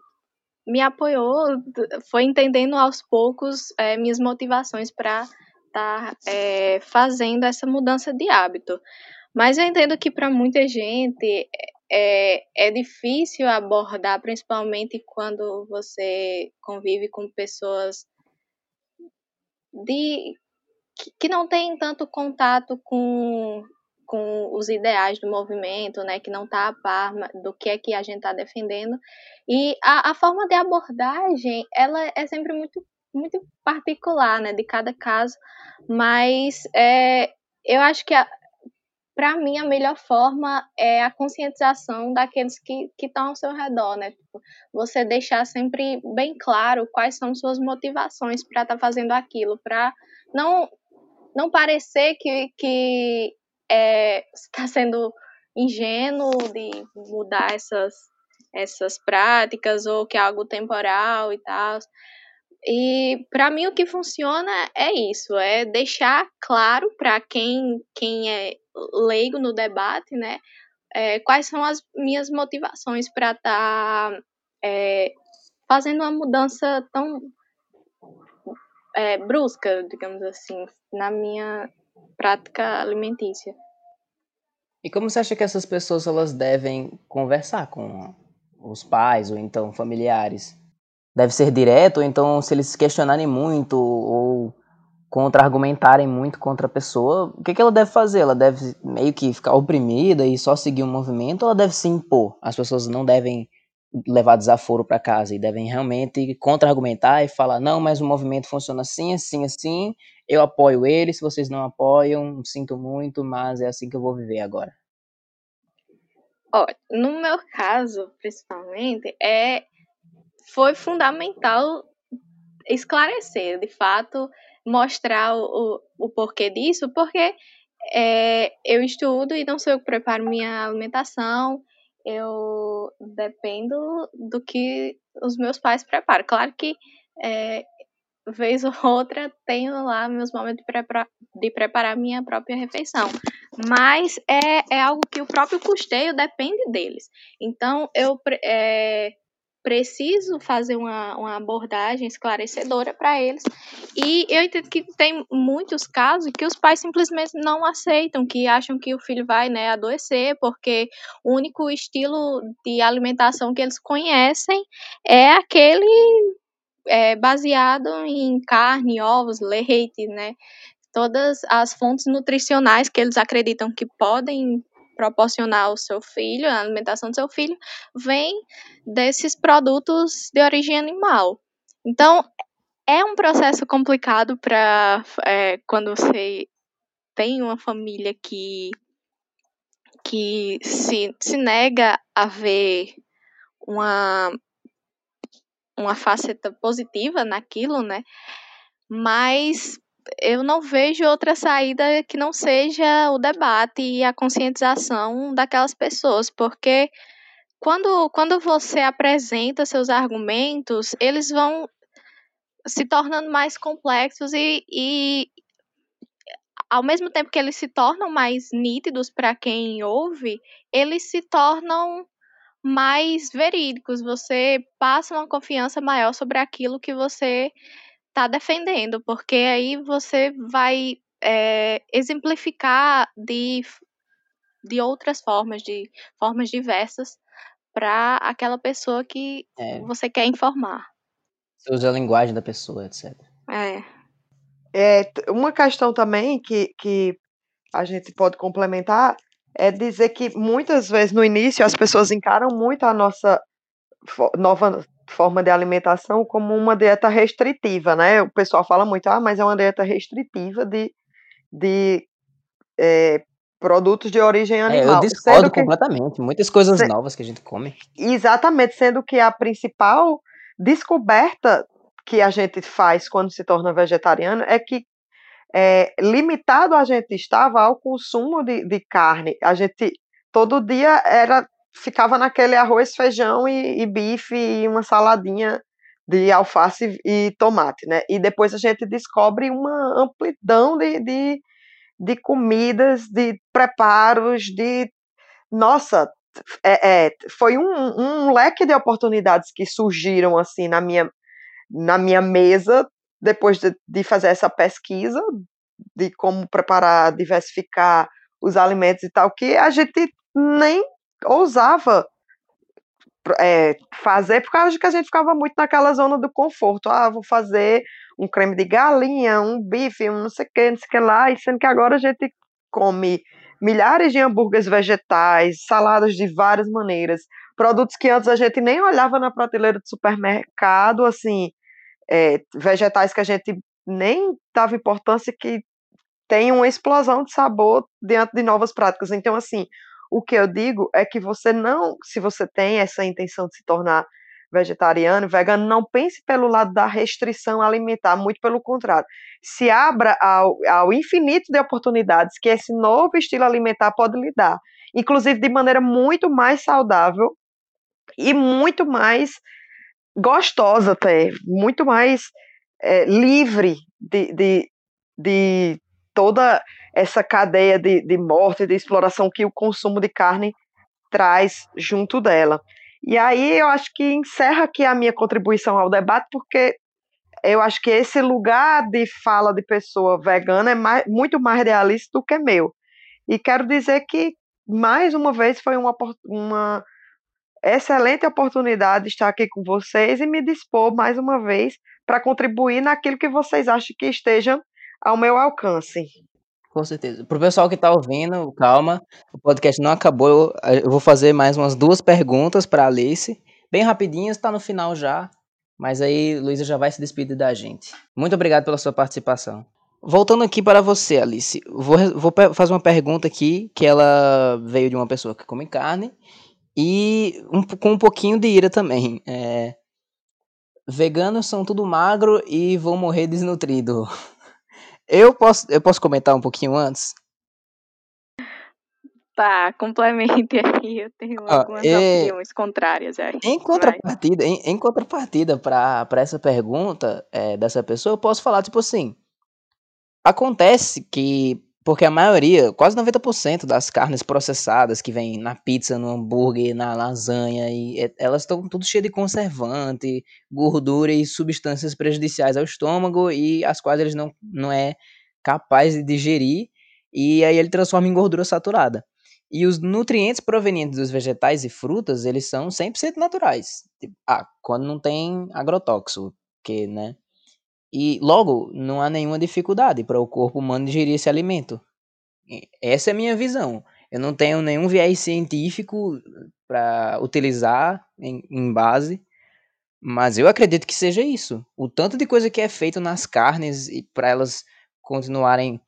me apoiou, foi entendendo aos poucos é, minhas motivações para estar tá, é, fazendo essa mudança de hábito. Mas eu entendo que para muita gente é, é difícil abordar, principalmente quando você convive com pessoas de que não têm tanto contato com, com os ideais do movimento, né, que não está a par do que é que a gente está defendendo. E a, a forma de abordagem, ela é sempre muito, muito particular, né, de cada caso, mas é, eu acho que para mim, a melhor forma é a conscientização daqueles que estão ao seu redor, né? Tipo, você deixar sempre bem claro quais são suas motivações para estar tá fazendo aquilo, para não, não parecer que, que é, está sendo ingênuo de mudar essas, essas práticas ou que é algo temporal e tal. E para mim o que funciona é isso, é deixar claro para quem, quem é leigo no debate, né? É, quais são as minhas motivações para estar tá, é, fazendo uma mudança tão é, brusca, digamos assim, na minha prática alimentícia. E como você acha que essas pessoas elas devem conversar com os pais ou então familiares? Deve ser direto, ou então se eles questionarem muito ou contra-argumentarem muito contra a pessoa, o que, que ela deve fazer? Ela deve meio que ficar oprimida e só seguir um movimento, ou ela deve se impor? As pessoas não devem levar desaforo para casa e devem realmente contra-argumentar e falar: não, mas o movimento funciona assim, assim, assim, eu apoio ele, se vocês não apoiam, sinto muito, mas é assim que eu vou viver agora. No meu caso, principalmente, é foi fundamental esclarecer, de fato, mostrar o, o, porquê disso, porque é, eu estudo e não sou eu que preparo minha alimentação, eu dependo do que os meus pais preparam. Claro que, é, vez ou outra, tenho lá meus momentos de, prepara de preparar minha própria refeição, mas é, é algo que o próprio custeio depende deles. Então, eu é, preciso fazer uma, uma abordagem esclarecedora para eles. E eu entendo que tem muitos casos que os pais simplesmente não aceitam, que acham que o filho vai né, adoecer, porque o único estilo de alimentação que eles conhecem é aquele é, baseado em carne, ovos, leite, né? Todas as fontes nutricionais que eles acreditam que podem proporcionar ao seu filho, a alimentação do seu filho, vem desses produtos de origem animal. Então, é um processo complicado para é, quando você tem uma família que, que se, se nega a ver uma uma faceta positiva naquilo, né? Mas eu não vejo outra saída que não seja o debate e a conscientização daquelas pessoas, porque quando, quando você apresenta seus argumentos, eles vão se tornando mais complexos e, e ao mesmo tempo que eles se tornam mais nítidos para quem ouve, eles se tornam mais verídicos, você passa uma confiança maior sobre aquilo que você está defendendo, porque aí você vai é, exemplificar de, de outras formas, de formas diversas, para aquela pessoa que é. você quer informar. Você usa a linguagem da pessoa, etc. É. é uma questão também que, que a gente pode complementar é dizer que muitas vezes no início as pessoas encaram muito a nossa nova forma de alimentação como uma dieta restritiva, né? O pessoal fala muito, ah, mas é uma dieta restritiva de, de é, produtos de origem animal. É, eu discordo que, completamente. Muitas coisas se, novas que a gente come. Exatamente, sendo que a principal descoberta que a gente faz quando se torna vegetariano é que é, limitado a gente estava ao consumo de, de carne. A gente todo dia era ficava naquele arroz, feijão e, e, bife e uma saladinha de alface e tomate, né? E depois a gente descobre uma amplidão de, de, de comidas, de preparos, de nossa, é, é, foi um, um leque de oportunidades que surgiram assim na minha na minha mesa depois de, de fazer essa pesquisa de como preparar, diversificar os alimentos e tal, que a gente nem ousava é, fazer, por causa de que a gente ficava muito naquela zona do conforto. Ah, vou fazer um creme de galinha, um bife, um não sei o que, não sei o que lá, e sendo que agora a gente come milhares de hambúrgueres vegetais, saladas de várias maneiras, produtos que antes a gente nem olhava na prateleira do supermercado, assim, é, vegetais que a gente nem dava importância que tem uma explosão de sabor diante de novas práticas. Então, assim, o que eu digo é que você não, se você tem essa intenção de se tornar vegetariano, vegano, não pense pelo lado da restrição alimentar, muito pelo contrário. Se abra ao, ao infinito de oportunidades que esse novo estilo alimentar pode lhe dar, inclusive de maneira muito mais saudável e muito mais gostosa até, muito mais é, livre de, de, de toda essa cadeia de, de morte, de exploração que o consumo de carne traz junto dela. E aí eu acho que encerra aqui a minha contribuição ao debate, porque eu acho que esse lugar de fala de pessoa vegana é mais, muito mais realista do que meu. E quero dizer que, mais uma vez, foi uma, uma excelente oportunidade estar aqui com vocês e me dispor, mais uma vez, para contribuir naquilo que vocês acham que esteja ao meu alcance. Com certeza. Pro pessoal que tá ouvindo, calma, o podcast não acabou. Eu vou fazer mais umas duas perguntas para Alice, bem rapidinhas, tá no final já. Mas aí Luísa já vai se despedir da gente. Muito obrigado pela sua participação. Voltando aqui para você, Alice, vou, vou fazer uma pergunta aqui que ela veio de uma pessoa que come carne e um, com um pouquinho de ira também. É, veganos são tudo magro e vão morrer desnutrido. Eu posso, eu posso comentar um pouquinho antes? Tá, complemente aí. Eu tenho ah, algumas é... opiniões contrárias aí. Em contrapartida, em, em contrapartida para essa pergunta é, dessa pessoa, eu posso falar, tipo assim. Acontece que Porque a maioria, quase 90% das carnes processadas que vem na pizza, no hambúrguer, na lasanha, e elas estão tudo cheias de conservante, gordura e substâncias prejudiciais ao estômago e as quais eles não, não é capaz de digerir e aí ele transforma em gordura saturada. E os nutrientes provenientes dos vegetais e frutas, eles são 100% naturais. Tipo, ah, quando não tem agrotóxico, que, né? E logo, não há nenhuma dificuldade para o corpo humano digerir esse alimento. Essa é a minha visão. Eu não tenho nenhum viés científico para utilizar em, em, base, mas eu acredito que seja isso. O tanto de coisa que é feito nas carnes e para elas continuarem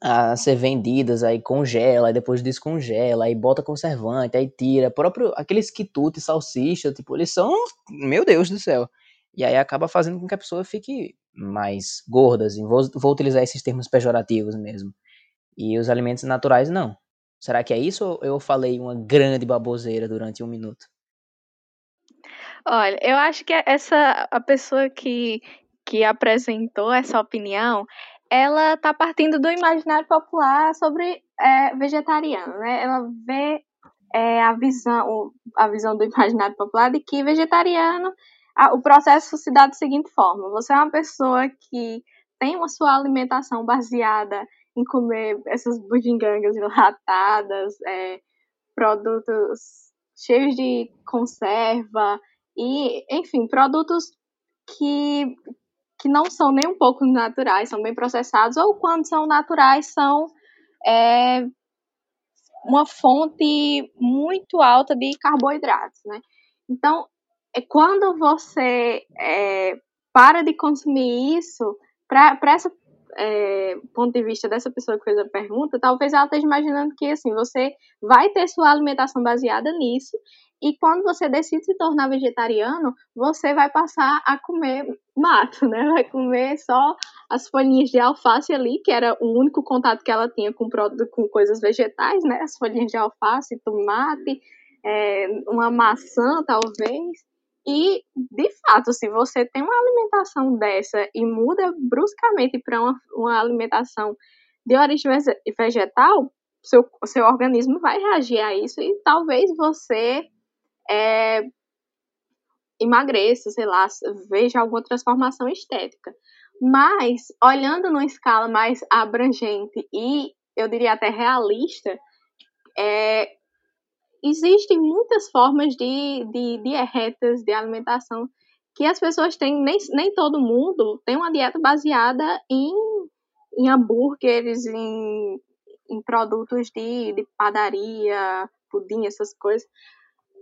a ser vendidas, aí congela, aí depois descongela, aí bota conservante, aí tira. Próprio aqueles quitutes, salsicha, tipo, eles são, meu Deus do céu. E aí acaba fazendo com que a pessoa fique mais gorda, assim. Vou, vou utilizar esses termos pejorativos mesmo. E os alimentos naturais, não. Será que é isso ou eu falei uma grande baboseira durante um minuto? Olha, eu acho que essa a pessoa que, que apresentou essa opinião, ela está partindo do imaginário popular sobre é, vegetariano, né? Ela vê é, a visão a visão do imaginário popular de que vegetariano o processo se dá da seguinte forma: você é uma pessoa que tem uma sua alimentação baseada em comer essas bugigangas enlatadas, é, produtos cheios de conserva e, enfim, produtos que, que não são nem um pouco naturais, são bem processados, ou quando são naturais, são é, uma fonte muito alta de carboidratos, né? Então, é quando você é, para de consumir isso, para esse é, ponto de vista dessa pessoa que fez a pergunta, talvez ela esteja imaginando que assim, você vai ter sua alimentação baseada nisso, e quando você decide se tornar vegetariano, você vai passar a comer mato, né? Vai comer só as folhinhas de alface ali, que era o único contato que ela tinha com, com coisas vegetais, né? As folhinhas de alface, tomate, é, uma maçã, talvez. E, de fato, se você tem uma alimentação dessa e muda bruscamente para uma, uma alimentação de origem vegetal, seu, seu organismo vai reagir a isso e talvez você é, emagreça, sei lá, veja alguma transformação estética. Mas, olhando numa escala mais abrangente e, eu diria até realista, é, existem muitas formas de, de dietas, de alimentação que as pessoas têm, nem, nem todo mundo tem uma dieta baseada em, em hambúrgueres, em, em produtos de, de padaria, pudim, essas coisas.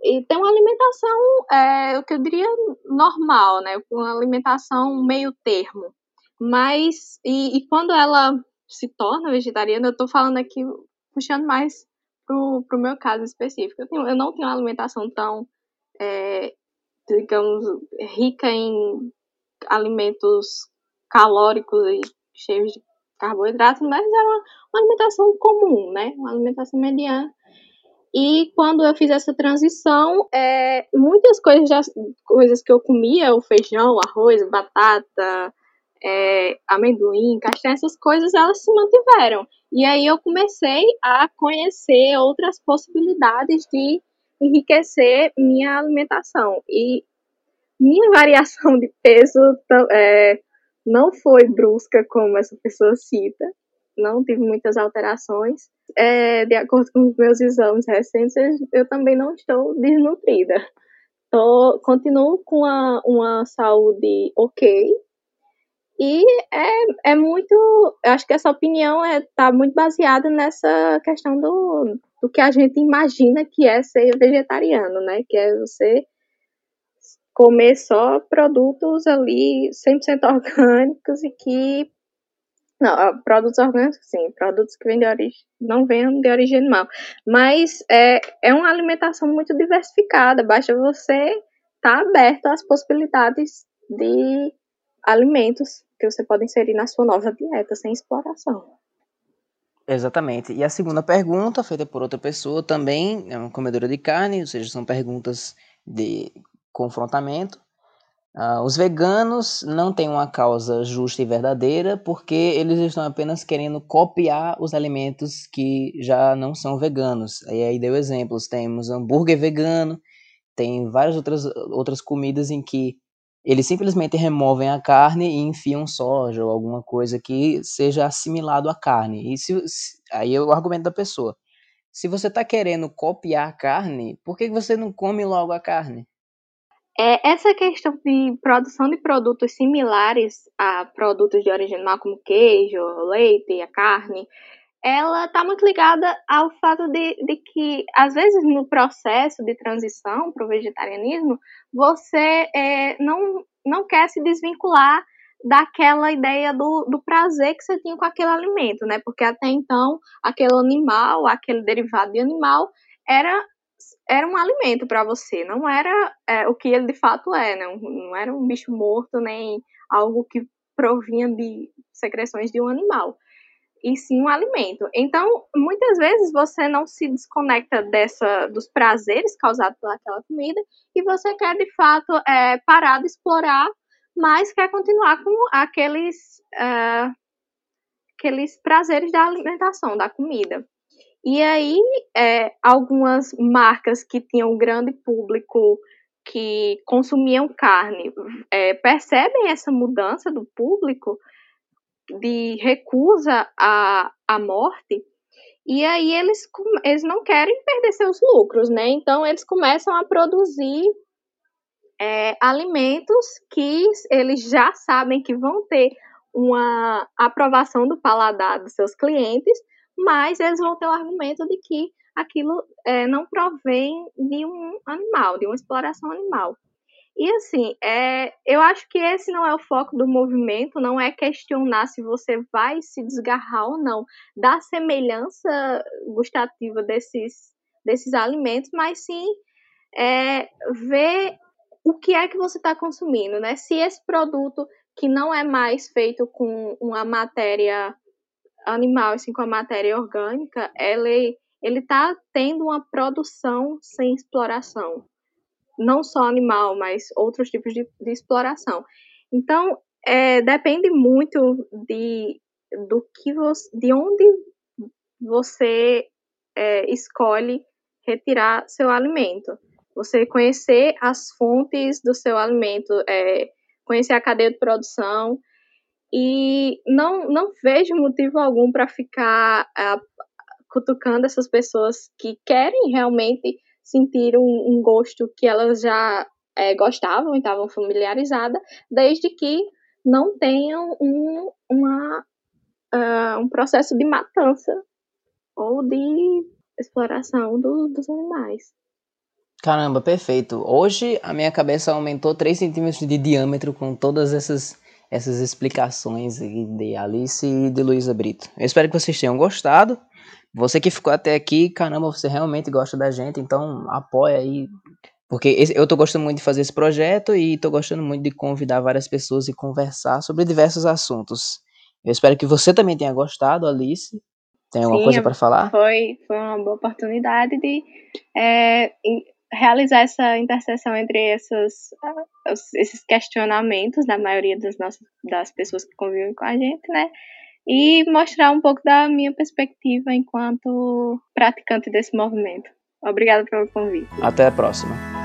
E tem uma alimentação, é, o que eu diria, normal, né? Uma alimentação meio termo. Mas, e, e quando ela se torna vegetariana, eu estou falando aqui, puxando mais pro, pro meu caso específico. Eu, tenho, eu não tenho uma alimentação tão, é, digamos, rica em alimentos calóricos e cheios de carboidratos, mas era uma, uma alimentação comum, né? Uma alimentação mediana. E quando eu fiz essa transição, é, muitas coisas, já, coisas que eu comia, o feijão, arroz, batata, é, amendoim, castanha, essas coisas, elas se mantiveram. E aí eu comecei a conhecer outras possibilidades de enriquecer minha alimentação. E minha variação de peso é, não foi brusca como essa pessoa cita, não tive muitas alterações. É, de acordo com os meus exames recentes, eu também não estou desnutrida. Tô, continuo com uma, uma saúde ok, e é, é muito. Eu acho que essa opinião está é, tá muito baseada nessa questão do, do que a gente imagina que é ser vegetariano, né? Que é você comer só produtos ali 100% orgânicos e que. Não, produtos orgânicos, sim, produtos que vêm de origem, não vêm de origem animal. Mas é, é uma alimentação muito diversificada, basta você estar tá aberto às possibilidades de alimentos que você pode inserir na sua nova dieta sem exploração. Exatamente. E a segunda pergunta, feita por outra pessoa, também é uma comedora de carne, ou seja, são perguntas de confrontamento. Uh, os veganos não têm uma causa justa e verdadeira porque eles estão apenas querendo copiar os alimentos que já não são veganos. E aí deu exemplos: temos hambúrguer vegano, tem várias outras, outras comidas em que eles simplesmente removem a carne e enfiam soja ou alguma coisa que seja assimilado à carne. E se, se, aí é o argumento da pessoa. Se você está querendo copiar a carne, por que você não come logo a carne? É, essa questão de produção de produtos similares a produtos de origem animal, como queijo, leite, a carne, ela está muito ligada ao fato de, de, que, às vezes, no processo de transição para o vegetarianismo, você é, não, não quer se desvincular daquela ideia do, do prazer que você tinha com aquele alimento, né? Porque até então, aquele animal, aquele derivado de animal, era era um alimento para você, não era é, o que ele de fato é, não, não era um bicho morto nem algo que provinha de secreções de um animal, e sim um alimento. Então, muitas vezes você não se desconecta dessa dos prazeres causados pelaquela comida e você quer de fato é, parar de explorar, mas quer continuar com aqueles uh, aqueles prazeres da alimentação, da comida. E aí, é, algumas marcas que tinham um grande público que consumiam carne é, percebem essa mudança do público de recusa à, à morte, e aí eles, eles não querem perder seus lucros, né? Então eles começam a produzir é, alimentos que eles já sabem que vão ter uma aprovação do paladar dos seus clientes, mas eles vão ter o argumento de que aquilo é, não provém de um animal, de uma exploração animal. E assim, é, eu acho que esse não é o foco do movimento, não é questionar se você vai se desgarrar ou não da semelhança gustativa desses, desses alimentos, mas sim é, ver o que é que você está consumindo, né? Se esse produto que não é mais feito com uma matéria animal, assim, com a matéria orgânica, ele ele está tendo uma produção sem exploração, não só animal, mas outros tipos de, de exploração. Então, é, depende muito de do que você, de onde você é, escolhe retirar seu alimento. Você conhecer as fontes do seu alimento, é, conhecer a cadeia de produção, e não, não vejo motivo algum para ficar uh, cutucando essas pessoas que querem realmente sentir um, um gosto que elas já é, gostavam e estavam familiarizadas, desde que não tenham um, uma, uh, um processo de matança ou de exploração do, dos animais. Caramba, perfeito. Hoje a minha cabeça aumentou 3 centímetros de diâmetro com todas essas essas explicações de Alice e de Luísa Brito. Eu espero que vocês tenham gostado. Você que ficou até aqui, caramba, você realmente gosta da gente, então apoia aí. Porque esse, eu tô gostando muito de fazer esse projeto e tô gostando muito de convidar várias pessoas e conversar sobre diversos assuntos. Eu espero que você também tenha gostado, Alice. Tem alguma Sim, coisa para falar? Foi, foi uma boa oportunidade de é, realizar essa interseção entre essas, esses questionamentos da maioria das, nossas, das pessoas que convivem com a gente, né? E mostrar um pouco da minha perspectiva enquanto praticante desse movimento. Obrigada pelo convite. Até a próxima.